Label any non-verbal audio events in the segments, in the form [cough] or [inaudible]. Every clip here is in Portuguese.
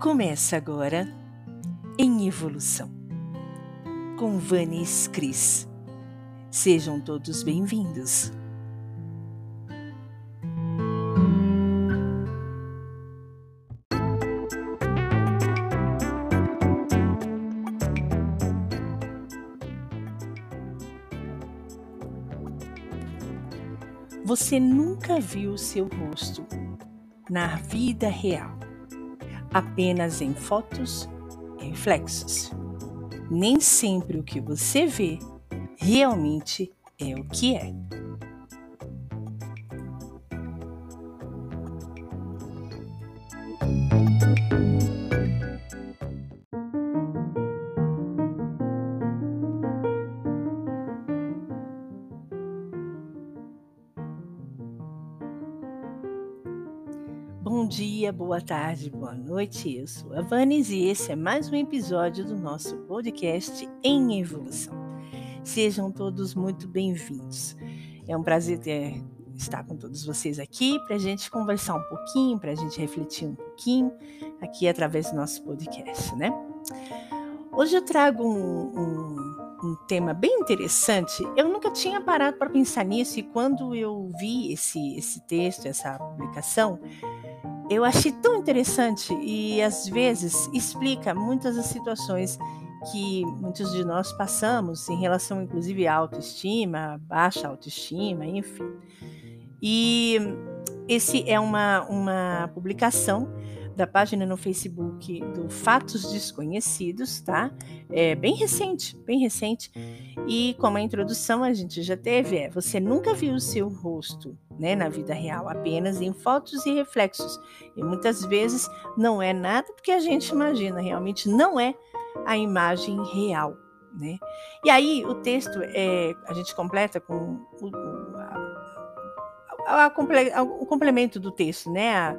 Começa agora em Evolução com Vanis Cris. Sejam todos bem-vindos. Você nunca viu seu rosto na vida real, apenas em fotos e reflexos. Nem sempre o que você vê realmente é o que é. Dia, boa tarde, boa noite. Eu sou a Vanes e esse é mais um episódio do nosso podcast em evolução. Sejam todos muito bem-vindos. É um prazer ter, estar com todos vocês aqui para a gente conversar um pouquinho, para a gente refletir um pouquinho aqui através do nosso podcast, né? Hoje eu trago um, um, um tema bem interessante. Eu nunca tinha parado para pensar nisso e quando eu vi esse, esse texto, essa publicação, eu achei tão interessante e às vezes explica muitas das situações que muitos de nós passamos em relação, inclusive, à autoestima, baixa autoestima, enfim. E esse é uma, uma publicação da página no Facebook do Fatos Desconhecidos, tá? É bem recente, bem recente. E como a introdução a gente já teve, é você nunca viu o seu rosto, né, na vida real, apenas em fotos e reflexos. E muitas vezes não é nada porque a gente imagina, realmente não é a imagem real, né? E aí o texto é, a gente completa com o, a, a, a, o complemento do texto, né? A,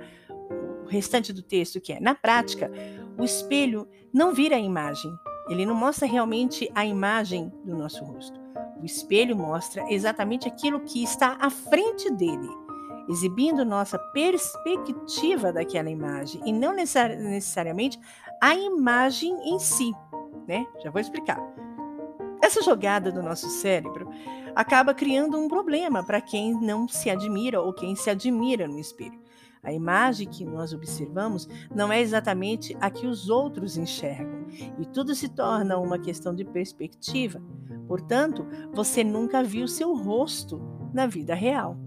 restante do texto, que é: na prática, o espelho não vira a imagem, ele não mostra realmente a imagem do nosso rosto. O espelho mostra exatamente aquilo que está à frente dele, exibindo nossa perspectiva daquela imagem e não necessariamente a imagem em si, né? Já vou explicar. Essa jogada do nosso cérebro acaba criando um problema para quem não se admira ou quem se admira no espelho. A imagem que nós observamos não é exatamente a que os outros enxergam, e tudo se torna uma questão de perspectiva. Portanto, você nunca viu seu rosto na vida real.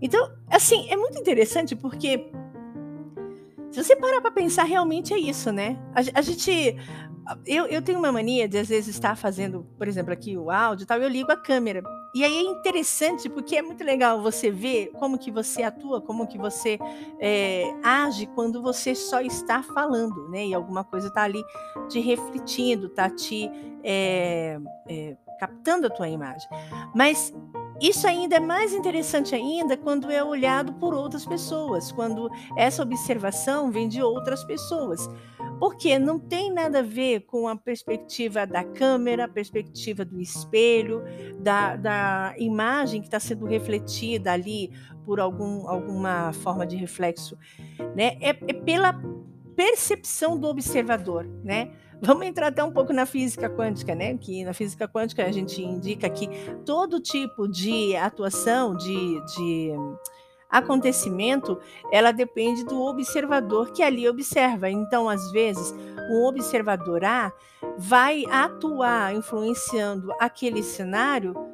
Então, assim, é muito interessante porque se você parar para pensar, realmente é isso, né? A, a gente. Eu, eu tenho uma mania de, às vezes, estar fazendo, por exemplo, aqui o áudio e tal, eu ligo a câmera. E aí é interessante porque é muito legal você ver como que você atua, como que você é, age quando você só está falando, né? E alguma coisa está ali te refletindo, está te é, é, captando a tua imagem. Mas isso ainda é mais interessante ainda quando é olhado por outras pessoas, quando essa observação vem de outras pessoas porque não tem nada a ver com a perspectiva da câmera, a perspectiva do espelho, da, da imagem que está sendo refletida ali por algum, alguma forma de reflexo, né? É, é pela percepção do observador, né? Vamos entrar até um pouco na física quântica, né? Que na física quântica a gente indica que todo tipo de atuação, de, de acontecimento, ela depende do observador que ali observa. Então, às vezes, o observador A vai atuar influenciando aquele cenário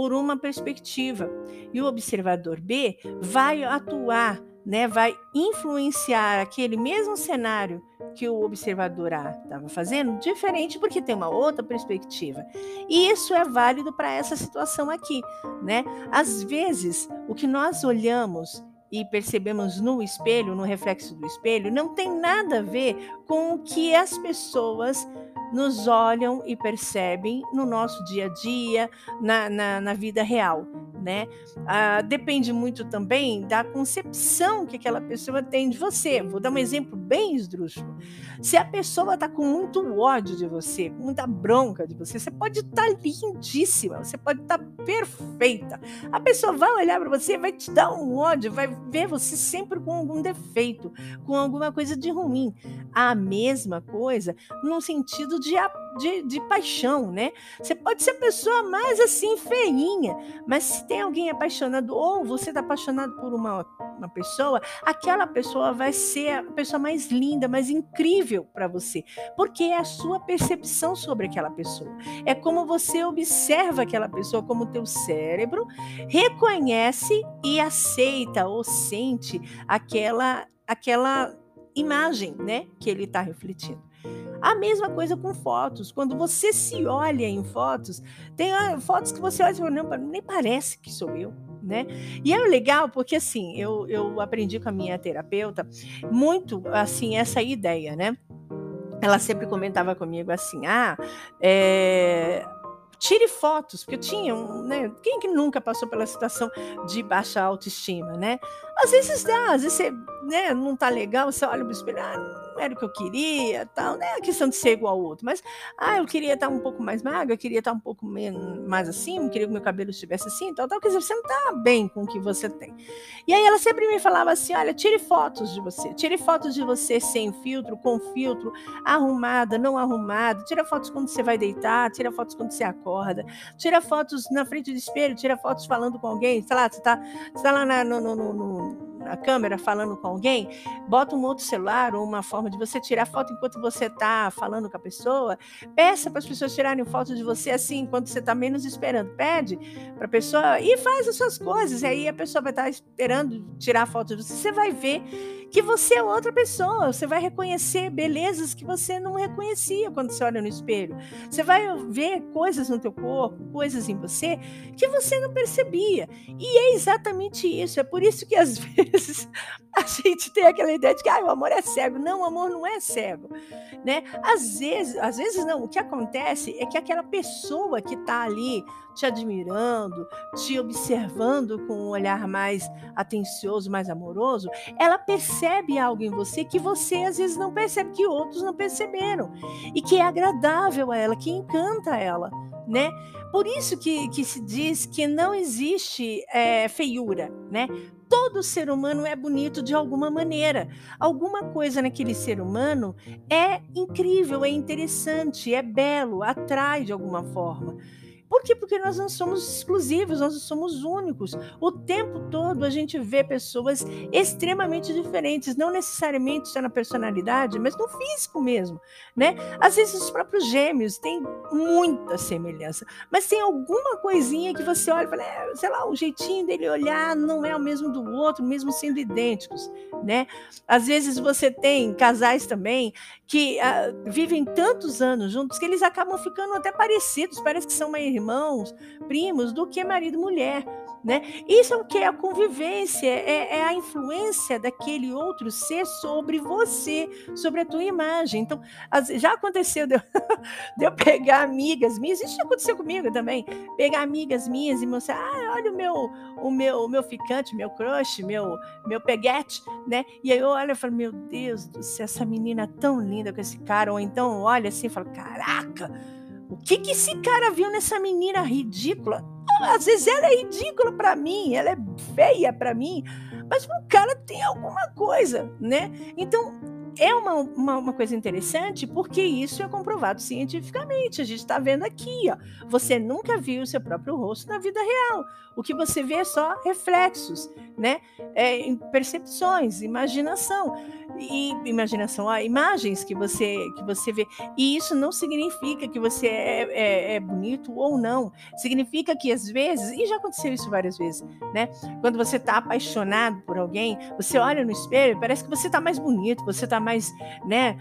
por uma perspectiva, e o observador B vai atuar né, vai influenciar aquele mesmo cenário que o observador A estava fazendo, diferente porque tem uma outra perspectiva. E isso é válido para essa situação aqui, né? Às vezes, o que nós olhamos e percebemos no espelho, no reflexo do espelho, não tem nada a ver com o que as pessoas nos olham e percebem no nosso dia a dia, na, na, na vida real. Né? Ah, depende muito também da concepção que aquela pessoa tem de você. Vou dar um exemplo bem esdrúxulo. Se a pessoa está com muito ódio de você, com muita bronca de você, você pode estar tá lindíssima, você pode estar tá perfeita. A pessoa vai olhar para você, vai te dar um ódio, vai ver você sempre com algum defeito, com alguma coisa de ruim. A mesma coisa no sentido de, de, de paixão, né? Você pode ser a pessoa mais assim, feinha, mas se tem alguém apaixonado, ou você está apaixonado por uma, uma pessoa, aquela pessoa vai ser a pessoa mais linda, mais incrível para você, porque é a sua percepção sobre aquela pessoa. É como você observa aquela pessoa, como o teu cérebro reconhece e aceita ou sente aquela aquela imagem, né, que ele está refletindo. A mesma coisa com fotos. Quando você se olha em fotos, tem ah, fotos que você olha e fala, não, nem parece que sou eu. Né? E é legal porque assim, eu, eu aprendi com a minha terapeuta muito assim essa ideia, né? Ela sempre comentava comigo assim, ah, é, tire fotos, porque eu tinha um, né? Quem que nunca passou pela situação de baixa autoestima, né? Às vezes dá, às vezes você né, não tá legal, você olha o espelho, ah, era o que eu queria, tal, não é a questão de ser igual ao outro, mas ah, eu queria estar um pouco mais magra, eu queria estar um pouco mais assim, eu queria que meu cabelo estivesse assim, tal, tal, quer dizer, você não está bem com o que você tem. E aí ela sempre me falava assim, olha, tire fotos de você, tire fotos de você sem filtro, com filtro, arrumada, não arrumada, tira fotos quando você vai deitar, tira fotos quando você acorda, tira fotos na frente do espelho, tira fotos falando com alguém, sei lá, você está tá lá na, no, no, no a câmera falando com alguém, bota um outro celular ou uma forma de você tirar foto enquanto você está falando com a pessoa. Peça para as pessoas tirarem foto de você assim, enquanto você está menos esperando. Pede para a pessoa e faz as suas coisas. E aí a pessoa vai estar tá esperando tirar foto de você. Você vai ver que você é outra pessoa. Você vai reconhecer belezas que você não reconhecia quando você olha no espelho. Você vai ver coisas no teu corpo, coisas em você que você não percebia. E é exatamente isso. É por isso que às [laughs] vezes a gente tem aquela ideia de que ah, o amor é cego. Não, o amor não é cego, né? Às vezes, às vezes não. O que acontece é que aquela pessoa que está ali te admirando, te observando com um olhar mais atencioso, mais amoroso, ela percebe algo em você que você às vezes não percebe, que outros não perceberam, e que é agradável a ela, que encanta ela, né? Por isso que, que se diz que não existe é, feiura, né? todo ser humano é bonito de alguma maneira. Alguma coisa naquele ser humano é incrível, é interessante, é belo, atrai de alguma forma. Por quê? Porque nós não somos exclusivos, nós não somos únicos. O tempo todo a gente vê pessoas extremamente diferentes, não necessariamente só na personalidade, mas no físico mesmo, né? Às vezes os próprios gêmeos têm muita semelhança, mas tem alguma coisinha que você olha e fala, é, sei lá, o jeitinho dele olhar não é o mesmo do outro, mesmo sendo idênticos, né? Às vezes você tem casais também que uh, vivem tantos anos juntos que eles acabam ficando até parecidos, parece que são uma irmã irmãos, primos, do que marido e mulher. Né? Isso é o que é a convivência, é, é, a influência daquele outro ser sobre você, sobre a tua imagem. Então, já aconteceu de eu, [laughs] de eu pegar amigas minhas, isso já aconteceu comigo também, pegar amigas minhas e mostrar, ah, olha o meu, o meu, o meu ficante, meu crush, meu, meu peguete, né? E aí eu olho e falo, meu Deus do céu, essa menina tão linda com esse cara, ou então olha assim e falo, caraca, o que, que esse cara viu nessa menina ridícula? Às vezes ela é ridícula para mim, ela é feia para mim, mas o cara tem alguma coisa, né? Então, é uma, uma, uma, coisa interessante porque isso é comprovado cientificamente. A gente está vendo aqui, ó. Você nunca viu o seu próprio rosto na vida real. O que você vê é só reflexos, né? É, percepções, imaginação e imaginação, ó, imagens que você que você vê. E isso não significa que você é, é, é bonito ou não. Significa que às vezes, e já aconteceu isso várias vezes, né? Quando você está apaixonado por alguém, você olha no espelho, parece que você está mais bonito, você está mais, né?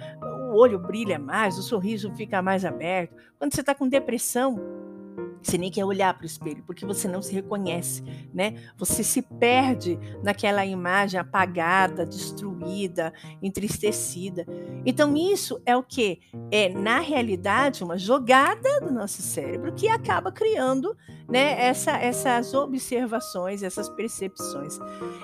O olho brilha mais, o sorriso fica mais aberto. Quando você está com depressão, Você nem quer olhar para o espelho, porque você não se reconhece, né? Você se perde naquela imagem apagada, destruída, entristecida. Então, isso é o que? É, na realidade, uma jogada do nosso cérebro que acaba criando né, essa, essas observações, essas percepções.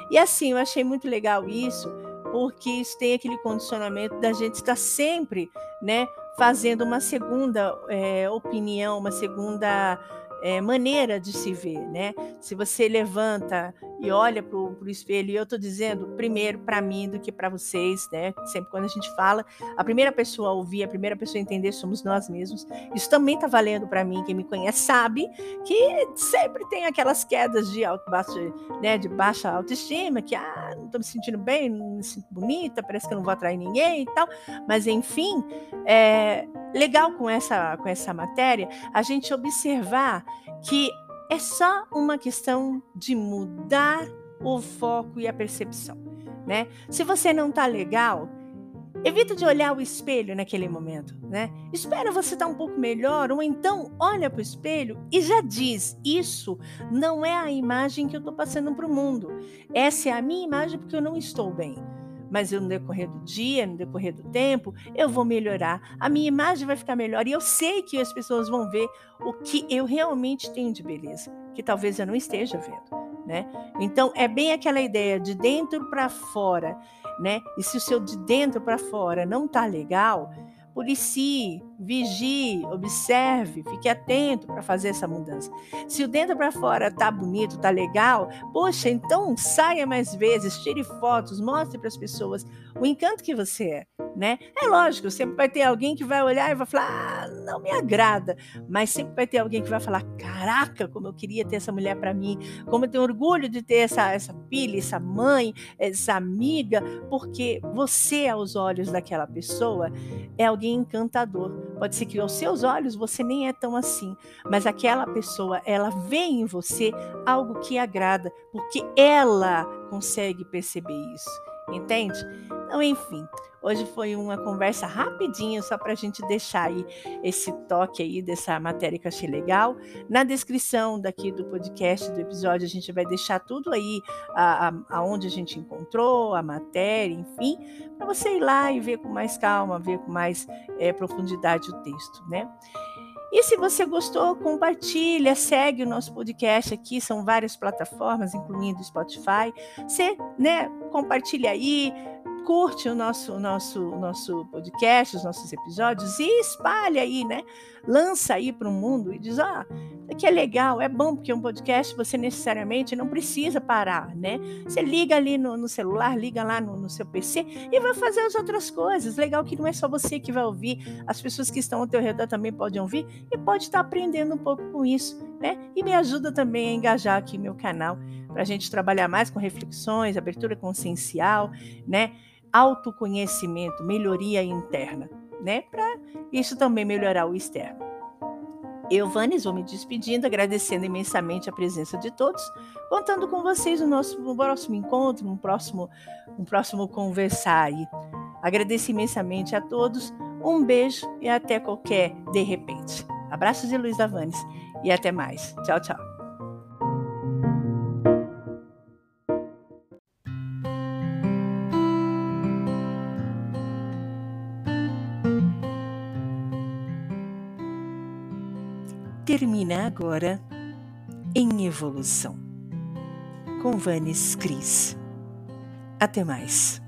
E assim, eu achei muito legal isso, porque isso tem aquele condicionamento da gente estar sempre, né, fazendo uma segunda é, opinião, uma segunda é, maneira de se ver, né? Se você levanta e olha para o espelho, e eu estou dizendo primeiro para mim do que para vocês, né? Sempre quando a gente fala, a primeira pessoa a ouvir, a primeira pessoa a entender somos nós mesmos. Isso também está valendo para mim, quem me conhece sabe que sempre tem aquelas quedas de, alto, baixo, né, de baixa autoestima, que ah, não estou me sentindo bem, não me sinto bonita, parece que eu não vou atrair ninguém e tal. Mas enfim, é legal com essa, com essa matéria a gente observar que é só uma questão de mudar o foco e a percepção, né? Se você não tá legal, evita de olhar o espelho naquele momento, né? Espera você tá um pouco melhor ou então olha para o espelho e já diz: isso não é a imagem que eu estou passando para o mundo. Essa é a minha imagem porque eu não estou bem mas no decorrer do dia, no decorrer do tempo, eu vou melhorar, a minha imagem vai ficar melhor e eu sei que as pessoas vão ver o que eu realmente tenho de beleza, que talvez eu não esteja vendo. Né? Então é bem aquela ideia de dentro para fora, né? E se o seu de dentro para fora não tá legal, policie, vigie, observe, fique atento para fazer essa mudança. Se o dentro para fora tá bonito, tá legal, poxa, então saia mais vezes, tire fotos, mostre para as pessoas o encanto que você é, né? É lógico, sempre vai ter alguém que vai olhar e vai falar, ah, não me agrada, mas sempre vai ter alguém que vai falar, caraca, como eu queria ter essa mulher para mim, como eu tenho orgulho de ter essa essa filha, essa mãe, essa amiga, porque você aos olhos daquela pessoa é alguém encantador. Pode ser que aos seus olhos você nem é tão assim, mas aquela pessoa, ela vê em você algo que agrada, porque ela consegue perceber isso. Entende? Então, enfim, hoje foi uma conversa rapidinho, só para a gente deixar aí esse toque aí dessa matéria que eu achei legal. Na descrição daqui do podcast, do episódio, a gente vai deixar tudo aí, a, a, aonde a gente encontrou, a matéria, enfim, para você ir lá e ver com mais calma, ver com mais é, profundidade o texto, né? E se você gostou, compartilha, segue o nosso podcast aqui, são várias plataformas, incluindo Spotify. Você, né, compartilha aí, curte o nosso, nosso, nosso podcast, os nossos episódios e espalha aí, né? Lança aí para o mundo e diz: ah, que é legal, é bom, porque um podcast você necessariamente não precisa parar, né? Você liga ali no, no celular, liga lá no, no, seu PC e vai fazer as outras coisas. Legal que não é só você que vai ouvir, as pessoas que estão ao teu redor também podem ouvir e pode estar aprendendo um pouco com isso, né? E me ajuda também a engajar aqui meu canal para a gente trabalhar mais com reflexões, abertura consciencial, né? Autoconhecimento, melhoria interna, né? Para isso também melhorar o externo. Eu, Vanes, vou me despedindo, agradecendo imensamente a presença de todos, contando com vocês no nosso no próximo encontro, no próximo, no próximo conversar aí. Agradeço imensamente a todos, um beijo e até qualquer de repente. Abraços de Luiz Vanes e até mais. Tchau, tchau. Termina agora em evolução. Com Vanes Cris. Até mais.